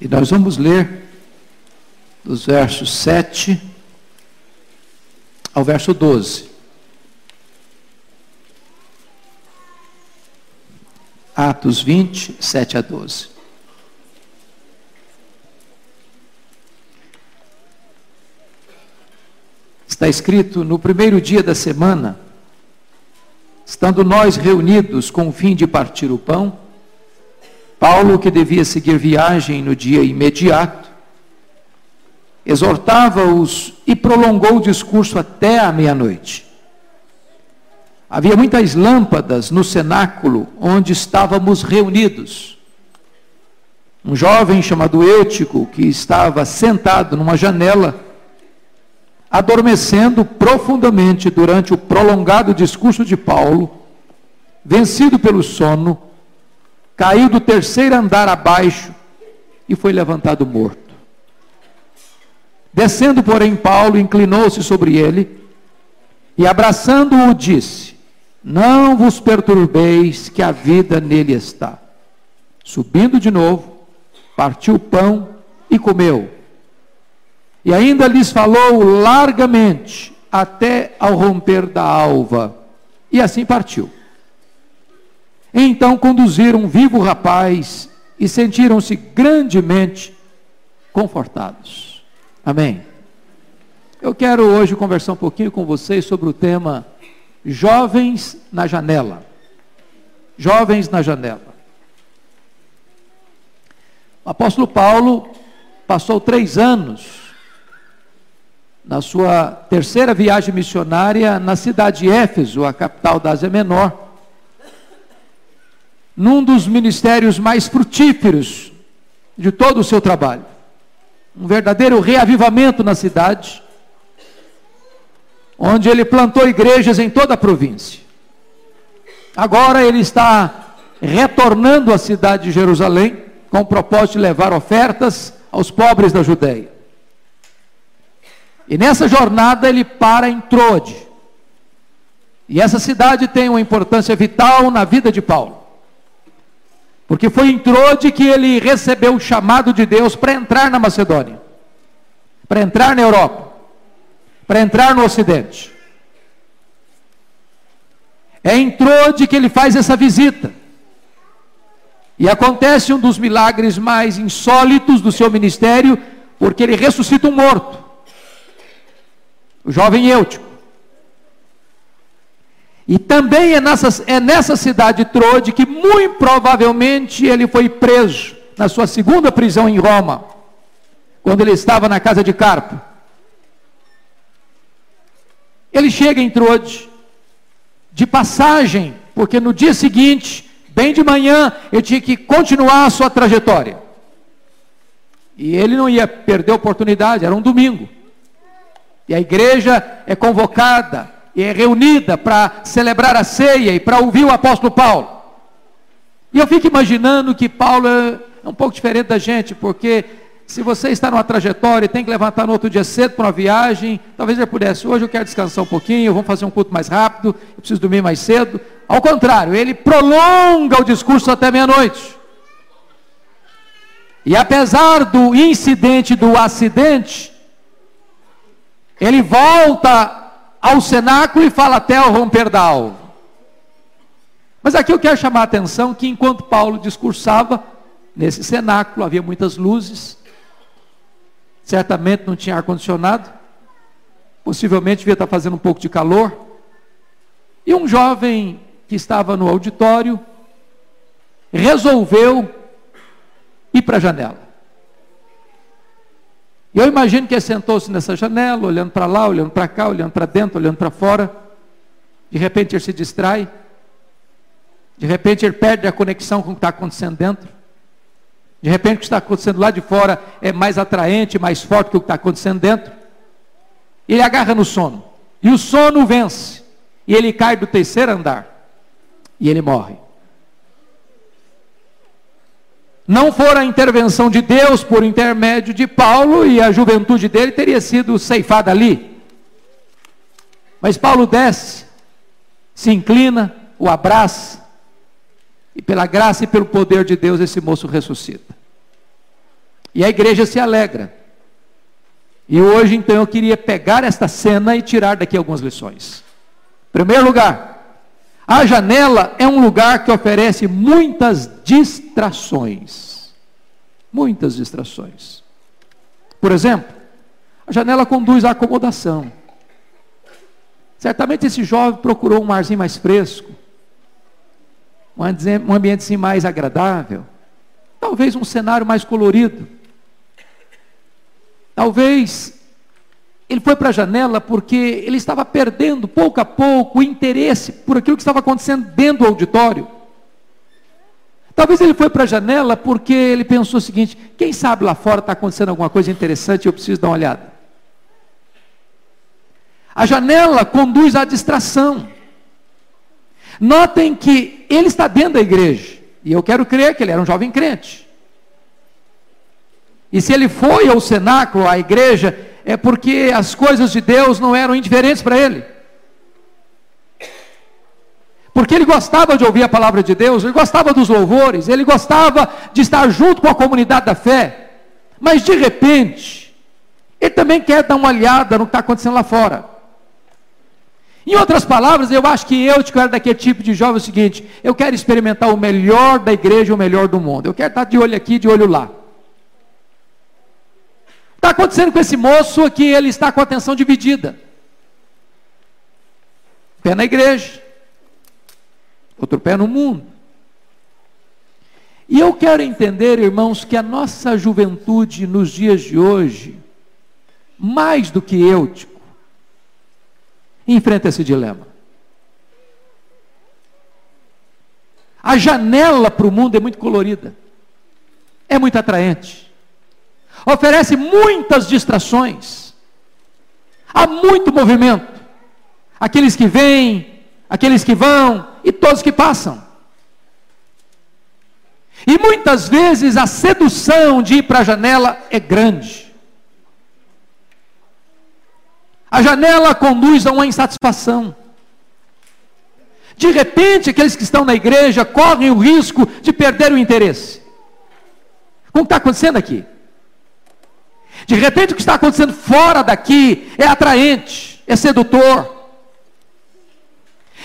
E nós vamos ler dos versos 7 ao verso 12. Atos 20, 7 a 12. Está escrito: no primeiro dia da semana, estando nós reunidos com o fim de partir o pão, Paulo, que devia seguir viagem no dia imediato, exortava-os e prolongou o discurso até a meia-noite. Havia muitas lâmpadas no cenáculo onde estávamos reunidos. Um jovem chamado Eutico, que estava sentado numa janela, adormecendo profundamente durante o prolongado discurso de Paulo, vencido pelo sono, caiu do terceiro andar abaixo e foi levantado morto. Descendo, porém, Paulo inclinou-se sobre ele e, abraçando-o, disse: Não vos perturbeis, que a vida nele está. Subindo de novo, partiu o pão e comeu. E ainda lhes falou largamente, até ao romper da alva. E assim partiu. Então conduziram um vivo rapaz e sentiram-se grandemente confortados. Amém. Eu quero hoje conversar um pouquinho com vocês sobre o tema Jovens na Janela. Jovens na Janela. O apóstolo Paulo passou três anos na sua terceira viagem missionária na cidade de Éfeso, a capital da Ásia Menor num dos ministérios mais frutíferos de todo o seu trabalho. Um verdadeiro reavivamento na cidade, onde ele plantou igrejas em toda a província. Agora ele está retornando à cidade de Jerusalém com o propósito de levar ofertas aos pobres da Judéia. E nessa jornada ele para em Trode. E essa cidade tem uma importância vital na vida de Paulo. Porque foi em Trode que ele recebeu o chamado de Deus para entrar na Macedônia, para entrar na Europa, para entrar no Ocidente. É em Trode que ele faz essa visita. E acontece um dos milagres mais insólitos do seu ministério, porque ele ressuscita um morto. O jovem Eutico. Também é nessa, é nessa cidade de Trode que muito provavelmente ele foi preso na sua segunda prisão em Roma, quando ele estava na casa de Carpo. Ele chega em Trode, de passagem, porque no dia seguinte, bem de manhã, ele tinha que continuar a sua trajetória. E ele não ia perder a oportunidade, era um domingo. E a igreja é convocada reunida para celebrar a ceia e para ouvir o apóstolo Paulo. E eu fico imaginando que Paulo é um pouco diferente da gente, porque se você está numa trajetória e tem que levantar no outro dia cedo para uma viagem, talvez ele pudesse, hoje eu quero descansar um pouquinho, vamos fazer um culto mais rápido, eu preciso dormir mais cedo. Ao contrário, ele prolonga o discurso até meia-noite. E apesar do incidente, do acidente, ele volta ao cenáculo e fala até ao romper da alva. Mas aqui eu quero chamar a atenção que enquanto Paulo discursava, nesse cenáculo havia muitas luzes, certamente não tinha ar-condicionado, possivelmente devia estar fazendo um pouco de calor, e um jovem que estava no auditório resolveu ir para a janela. E eu imagino que ele sentou-se nessa janela, olhando para lá, olhando para cá, olhando para dentro, olhando para fora. De repente ele se distrai. De repente ele perde a conexão com o que está acontecendo dentro. De repente o que está acontecendo lá de fora é mais atraente, mais forte que o que está acontecendo dentro. Ele agarra no sono. E o sono vence. E ele cai do terceiro andar. E ele morre não for a intervenção de Deus por intermédio de Paulo e a juventude dele teria sido ceifada ali. Mas Paulo desce, se inclina, o abraça, e pela graça e pelo poder de Deus esse moço ressuscita. E a igreja se alegra. E hoje, então, eu queria pegar esta cena e tirar daqui algumas lições. Primeiro lugar, a janela é um lugar que oferece muitas distrações. Muitas distrações. Por exemplo, a janela conduz à acomodação. Certamente esse jovem procurou um arzinho mais fresco, um ambiente assim mais agradável, talvez um cenário mais colorido. Talvez ele foi para a janela porque ele estava perdendo pouco a pouco o interesse por aquilo que estava acontecendo dentro do auditório. Talvez ele foi para a janela porque ele pensou o seguinte: quem sabe lá fora está acontecendo alguma coisa interessante eu preciso dar uma olhada. A janela conduz à distração. Notem que ele está dentro da igreja, e eu quero crer que ele era um jovem crente. E se ele foi ao cenáculo, à igreja, é porque as coisas de Deus não eram indiferentes para ele. Porque ele gostava de ouvir a palavra de Deus, ele gostava dos louvores, ele gostava de estar junto com a comunidade da fé. Mas de repente, ele também quer dar uma olhada no que está acontecendo lá fora. Em outras palavras, eu acho que eu, era daquele tipo de jovem, é o seguinte: eu quero experimentar o melhor da igreja, o melhor do mundo. Eu quero estar de olho aqui, de olho lá. Está acontecendo com esse moço aqui, ele está com a atenção dividida. Pé na igreja, outro pé no mundo. E eu quero entender, irmãos, que a nossa juventude nos dias de hoje, mais do que eu, enfrenta esse dilema. A janela para o mundo é muito colorida, é muito atraente, oferece muitas distrações, há muito movimento. Aqueles que vêm, aqueles que vão e todos que passam. E muitas vezes a sedução de ir para a janela é grande. A janela conduz a uma insatisfação. De repente, aqueles que estão na igreja correm o risco de perder o interesse. Como está acontecendo aqui? De repente, o que está acontecendo fora daqui é atraente, é sedutor.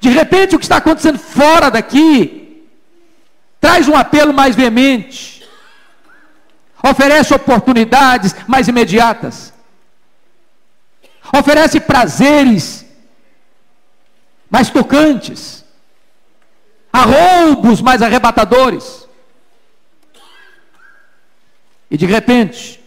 De repente, o que está acontecendo fora daqui traz um apelo mais veemente, oferece oportunidades mais imediatas. Oferece prazeres mais tocantes, a roubos mais arrebatadores. E de repente,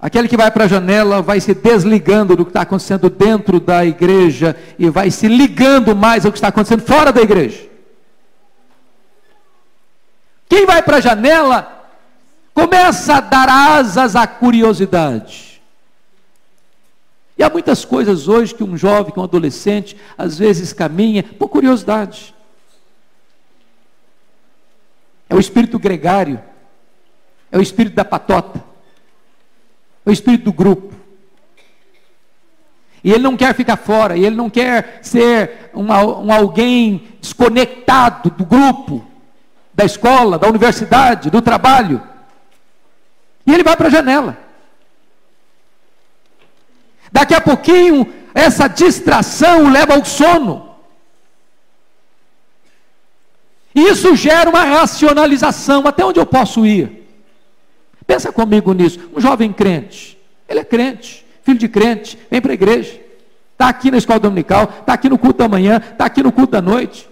aquele que vai para a janela vai se desligando do que está acontecendo dentro da igreja e vai se ligando mais ao que está acontecendo fora da igreja. Quem vai para a janela começa a dar asas à curiosidade. E há muitas coisas hoje que um jovem, que um adolescente, às vezes caminha por curiosidade. É o espírito gregário, é o espírito da patota, o espírito do grupo. E ele não quer ficar fora, e ele não quer ser uma, um alguém desconectado do grupo, da escola, da universidade, do trabalho. E ele vai para a janela. Daqui a pouquinho, essa distração leva ao sono. Isso gera uma racionalização. Até onde eu posso ir? Pensa comigo nisso. Um jovem crente, ele é crente, filho de crente, vem para a igreja, está aqui na escola dominical, está aqui no culto da manhã, está aqui no culto da noite.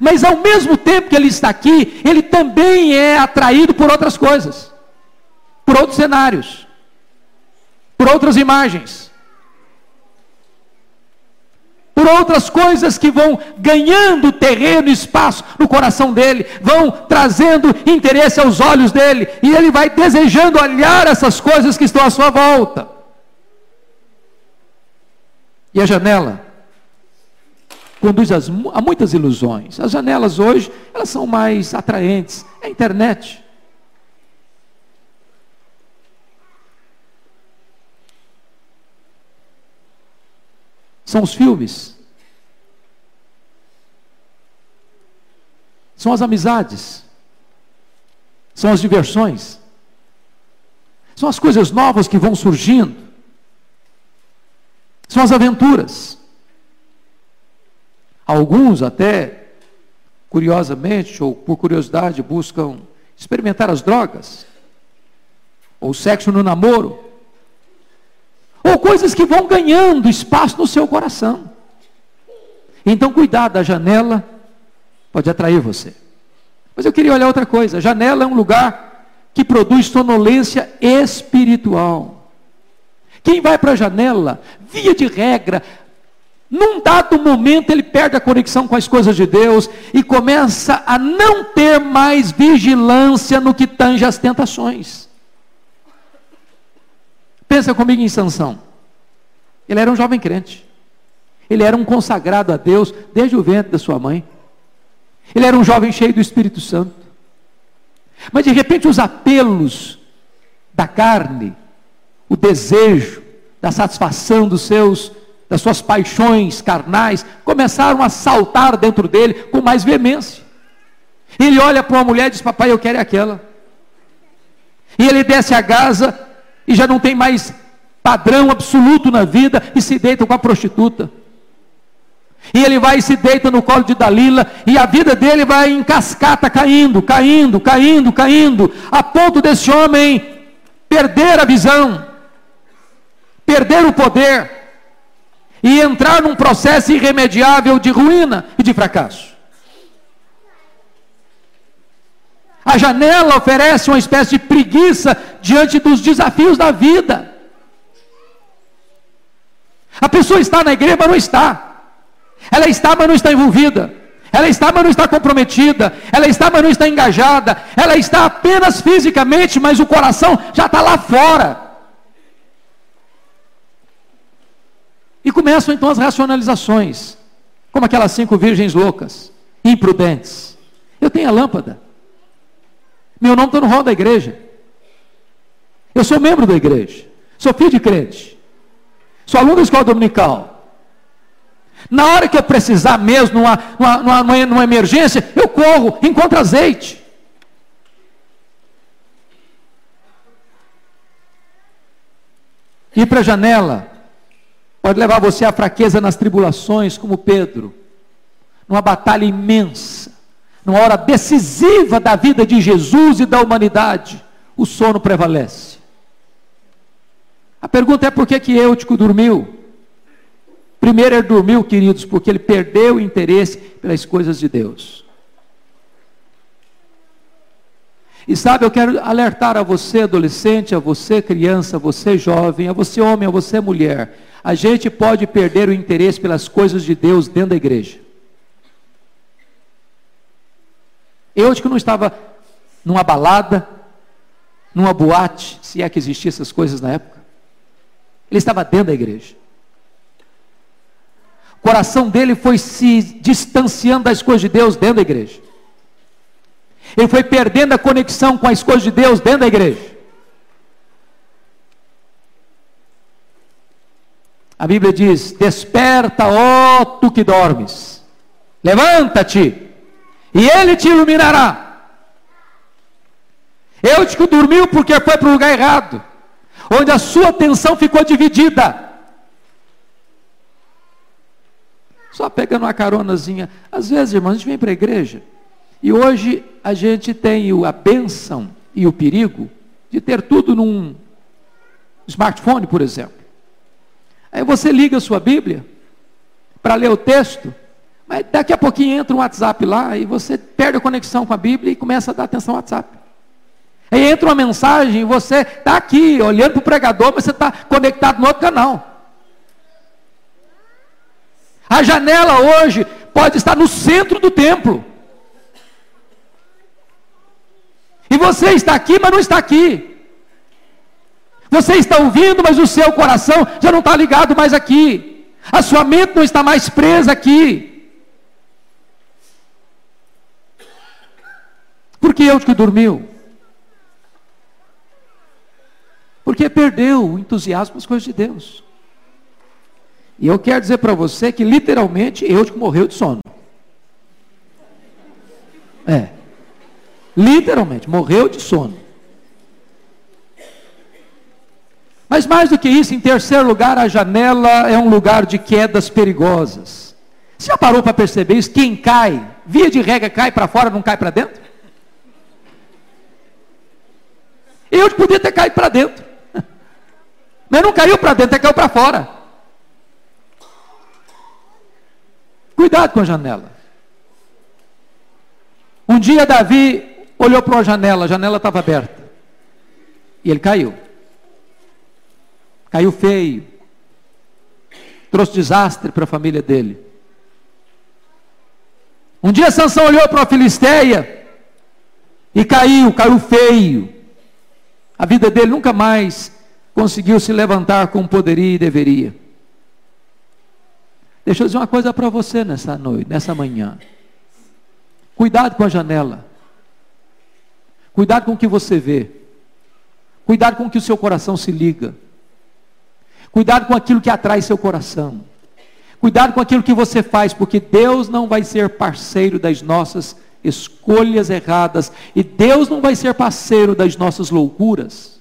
Mas ao mesmo tempo que ele está aqui, ele também é atraído por outras coisas, por outros cenários por outras imagens, por outras coisas que vão ganhando terreno e espaço no coração dele, vão trazendo interesse aos olhos dele, e ele vai desejando olhar essas coisas que estão à sua volta. E a janela conduz a muitas ilusões. As janelas hoje, elas são mais atraentes. É a internet. São os filmes. São as amizades. são as diversões, são as coisas novas que vão surgindo, são as aventuras. Alguns até, curiosamente ou por curiosidade, buscam experimentar as drogas, ou sexo no namoro, ou coisas que vão ganhando espaço no seu coração. Então, cuidado, a janela pode atrair você. Mas eu queria olhar outra coisa: a janela é um lugar que produz sonolência espiritual. Quem vai para a janela, via de regra, num dado momento ele perde a conexão com as coisas de Deus e começa a não ter mais vigilância no que tange as tentações. Pensa comigo em Sansão. Ele era um jovem crente. Ele era um consagrado a Deus desde o ventre da sua mãe. Ele era um jovem cheio do Espírito Santo. Mas de repente os apelos da carne, o desejo, da satisfação dos seus das suas paixões carnais começaram a saltar dentro dele com mais veemência. Ele olha para uma mulher e diz: "Papai, eu quero é aquela". E ele desce a Gaza e já não tem mais padrão absoluto na vida e se deita com a prostituta. E ele vai e se deita no colo de Dalila, e a vida dele vai em cascata, caindo, caindo, caindo, caindo, a ponto desse homem perder a visão, perder o poder, e entrar num processo irremediável de ruína e de fracasso. A janela oferece uma espécie de preguiça diante dos desafios da vida. A pessoa está na igreja, mas não está. Ela está, mas não está envolvida. Ela está, mas não está comprometida. Ela está, mas não está engajada. Ela está apenas fisicamente, mas o coração já está lá fora. E começam então as racionalizações, como aquelas cinco virgens loucas, imprudentes. Eu tenho a lâmpada. Meu nome está no rol da igreja. Eu sou membro da igreja. Sou filho de crente. Sou aluno da escola dominical. Na hora que eu precisar mesmo, numa, numa, numa, numa emergência, eu corro, encontro azeite. Ir para a janela pode levar você à fraqueza nas tribulações, como Pedro, numa batalha imensa, numa hora decisiva da vida de Jesus e da humanidade, o sono prevalece. A pergunta é por que que Eutico dormiu? Primeiro, ele dormiu, queridos, porque ele perdeu o interesse pelas coisas de Deus. E sabe, eu quero alertar a você, adolescente, a você, criança, a você, jovem, a você, homem, a você, mulher. A gente pode perder o interesse pelas coisas de Deus dentro da igreja. Eu acho que não estava numa balada, numa boate, se é que existiam essas coisas na época. Ele estava dentro da igreja. O coração dele foi se distanciando das coisas de Deus dentro da igreja. Ele foi perdendo a conexão com as coisas de Deus dentro da igreja. A Bíblia diz: Desperta, ó tu que dormes, levanta-te, e ele te iluminará. Eu te que dormiu porque foi para o lugar errado, onde a sua atenção ficou dividida. Só pegando uma caronazinha. Às vezes, irmãos, a gente vem para a igreja e hoje a gente tem a benção e o perigo de ter tudo num smartphone, por exemplo. Aí você liga a sua Bíblia para ler o texto, mas daqui a pouquinho entra um WhatsApp lá e você perde a conexão com a Bíblia e começa a dar atenção ao WhatsApp. Aí entra uma mensagem e você está aqui olhando para o pregador, mas você está conectado no outro canal. A janela hoje pode estar no centro do templo. E você está aqui, mas não está aqui. Você está ouvindo, mas o seu coração já não está ligado mais aqui. A sua mente não está mais presa aqui. Por que eu que dormiu? Porque perdeu o entusiasmo das coisas de Deus. E eu quero dizer para você que literalmente eu morreu de sono. É. Literalmente, morreu de sono. Mas mais do que isso, em terceiro lugar, a janela é um lugar de quedas perigosas. Você já parou para perceber isso? Quem cai, via de regra, cai para fora, não cai para dentro? Eu podia ter caído para dentro. Mas não caiu para dentro, caiu para fora. Cuidado com a janela. Um dia Davi olhou para uma janela, a janela estava aberta. E ele caiu. Caiu feio. Trouxe desastre para a família dele. Um dia Sansão olhou para uma filisteia e caiu, caiu feio. A vida dele nunca mais conseguiu se levantar como poderia e deveria. Deixa eu dizer uma coisa para você nessa noite, nessa manhã. Cuidado com a janela. Cuidado com o que você vê. Cuidado com o que o seu coração se liga. Cuidado com aquilo que atrai seu coração. Cuidado com aquilo que você faz, porque Deus não vai ser parceiro das nossas escolhas erradas e Deus não vai ser parceiro das nossas loucuras.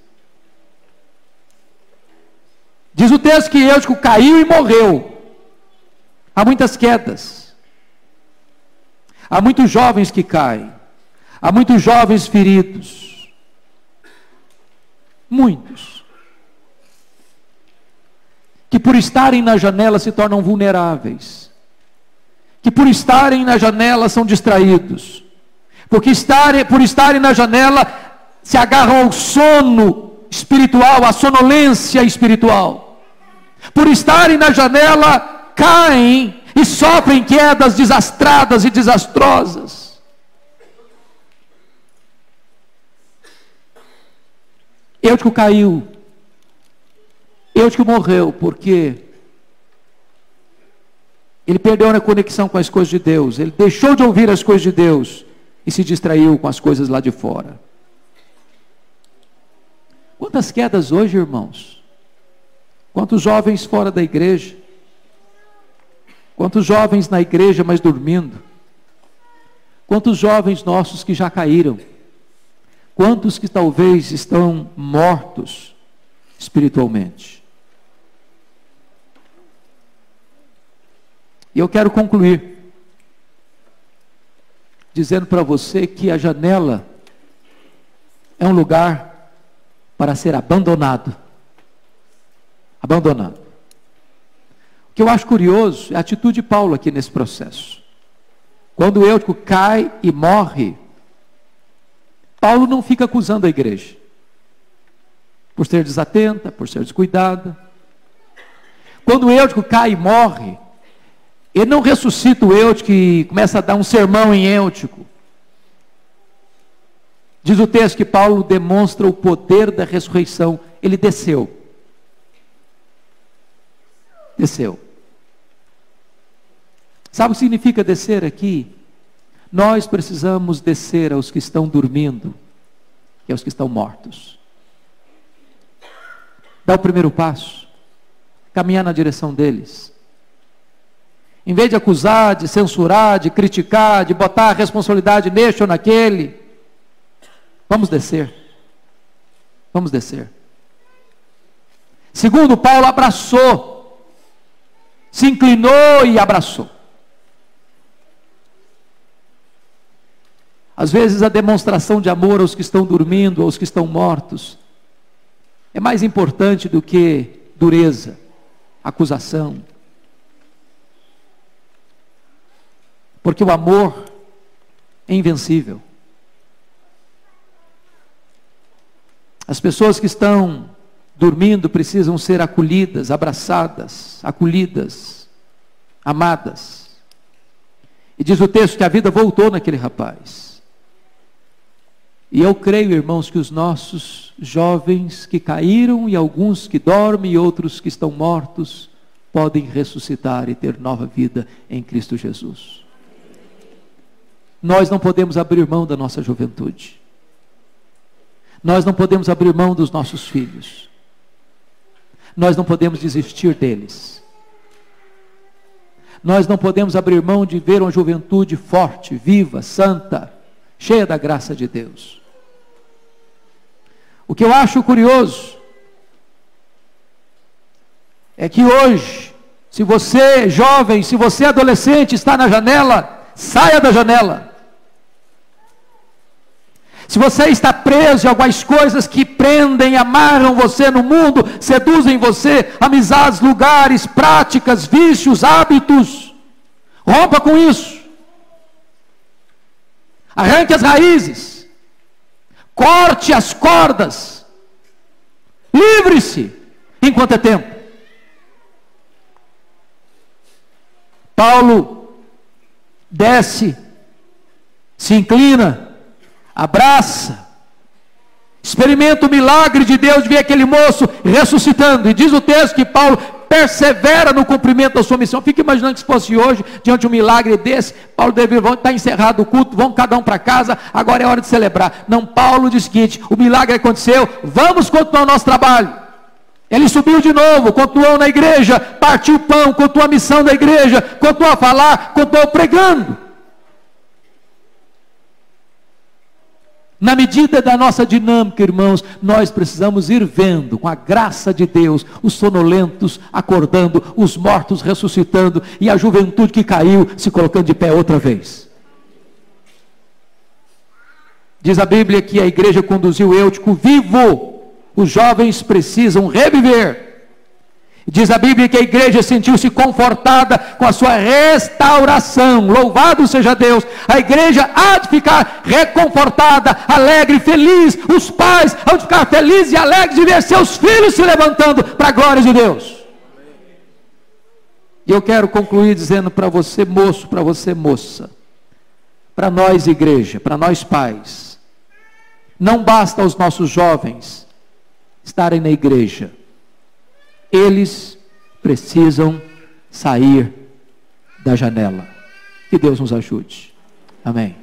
Diz o texto que Eutico caiu e morreu. Há muitas quedas. Há muitos jovens que caem, há muitos jovens feridos. Muitos. Que por estarem na janela se tornam vulneráveis. Que por estarem na janela são distraídos. Porque estarem, por estarem na janela se agarram ao sono espiritual, à sonolência espiritual. Por estarem na janela, caem e sofrem quedas desastradas e desastrosas. Eutico caiu. Eutico morreu porque ele perdeu a conexão com as coisas de Deus. Ele deixou de ouvir as coisas de Deus e se distraiu com as coisas lá de fora. Quantas quedas hoje, irmãos? Quantos jovens fora da igreja? Quantos jovens na igreja, mas dormindo? Quantos jovens nossos que já caíram? Quantos que talvez estão mortos espiritualmente? E eu quero concluir dizendo para você que a janela é um lugar para ser abandonado. Abandonado que eu acho curioso é a atitude de Paulo aqui nesse processo. Quando o Eutico cai e morre, Paulo não fica acusando a igreja por ser desatenta, por ser descuidada. Quando o Eutico cai e morre, ele não ressuscita o Eutico e começa a dar um sermão em Eutico. Diz o texto que Paulo demonstra o poder da ressurreição. Ele desceu. Desceu. Sabe o que significa descer aqui? Nós precisamos descer aos que estão dormindo e aos que estão mortos. Dá o primeiro passo, caminhar na direção deles. Em vez de acusar, de censurar, de criticar, de botar a responsabilidade neste ou naquele, vamos descer. Vamos descer. Segundo, Paulo abraçou, se inclinou e abraçou. Às vezes a demonstração de amor aos que estão dormindo, aos que estão mortos, é mais importante do que dureza, acusação. Porque o amor é invencível. As pessoas que estão dormindo precisam ser acolhidas, abraçadas, acolhidas, amadas. E diz o texto que a vida voltou naquele rapaz. E eu creio, irmãos, que os nossos jovens que caíram e alguns que dormem e outros que estão mortos podem ressuscitar e ter nova vida em Cristo Jesus. Nós não podemos abrir mão da nossa juventude. Nós não podemos abrir mão dos nossos filhos. Nós não podemos desistir deles. Nós não podemos abrir mão de ver uma juventude forte, viva, santa cheia da graça de Deus. O que eu acho curioso é que hoje, se você jovem, se você adolescente está na janela, saia da janela. Se você está preso em algumas coisas que prendem, amarram você no mundo, seduzem você, amizades, lugares, práticas, vícios, hábitos, rompa com isso. Arranque as raízes, corte as cordas, livre-se enquanto é tempo. Paulo desce, se inclina, abraça, experimenta o milagre de Deus, vê aquele moço ressuscitando, e diz o texto que Paulo persevera no cumprimento da sua missão. Fique imaginando que se fosse hoje, diante de um milagre desse, Paulo deveria, vão estar encerrado o culto, vão cada um para casa, agora é hora de celebrar. Não, Paulo diz seguinte: o milagre aconteceu, vamos continuar o nosso trabalho. Ele subiu de novo, continuou na igreja, partiu o pão, continuou a missão da igreja, continuou a falar, continuou pregando. Na medida da nossa dinâmica, irmãos, nós precisamos ir vendo, com a graça de Deus, os sonolentos acordando, os mortos ressuscitando e a juventude que caiu se colocando de pé outra vez. Diz a Bíblia que a igreja conduziu Eutico vivo. Os jovens precisam reviver. Diz a Bíblia que a igreja sentiu-se confortada com a sua restauração. Louvado seja Deus. A igreja há de ficar reconfortada, alegre, feliz. Os pais hão de ficar felizes e alegres de ver seus filhos se levantando para a glória de Deus. E eu quero concluir dizendo para você, moço, para você, moça, para nós, igreja, para nós pais, não basta aos nossos jovens estarem na igreja eles precisam sair da janela. Que Deus nos ajude. Amém.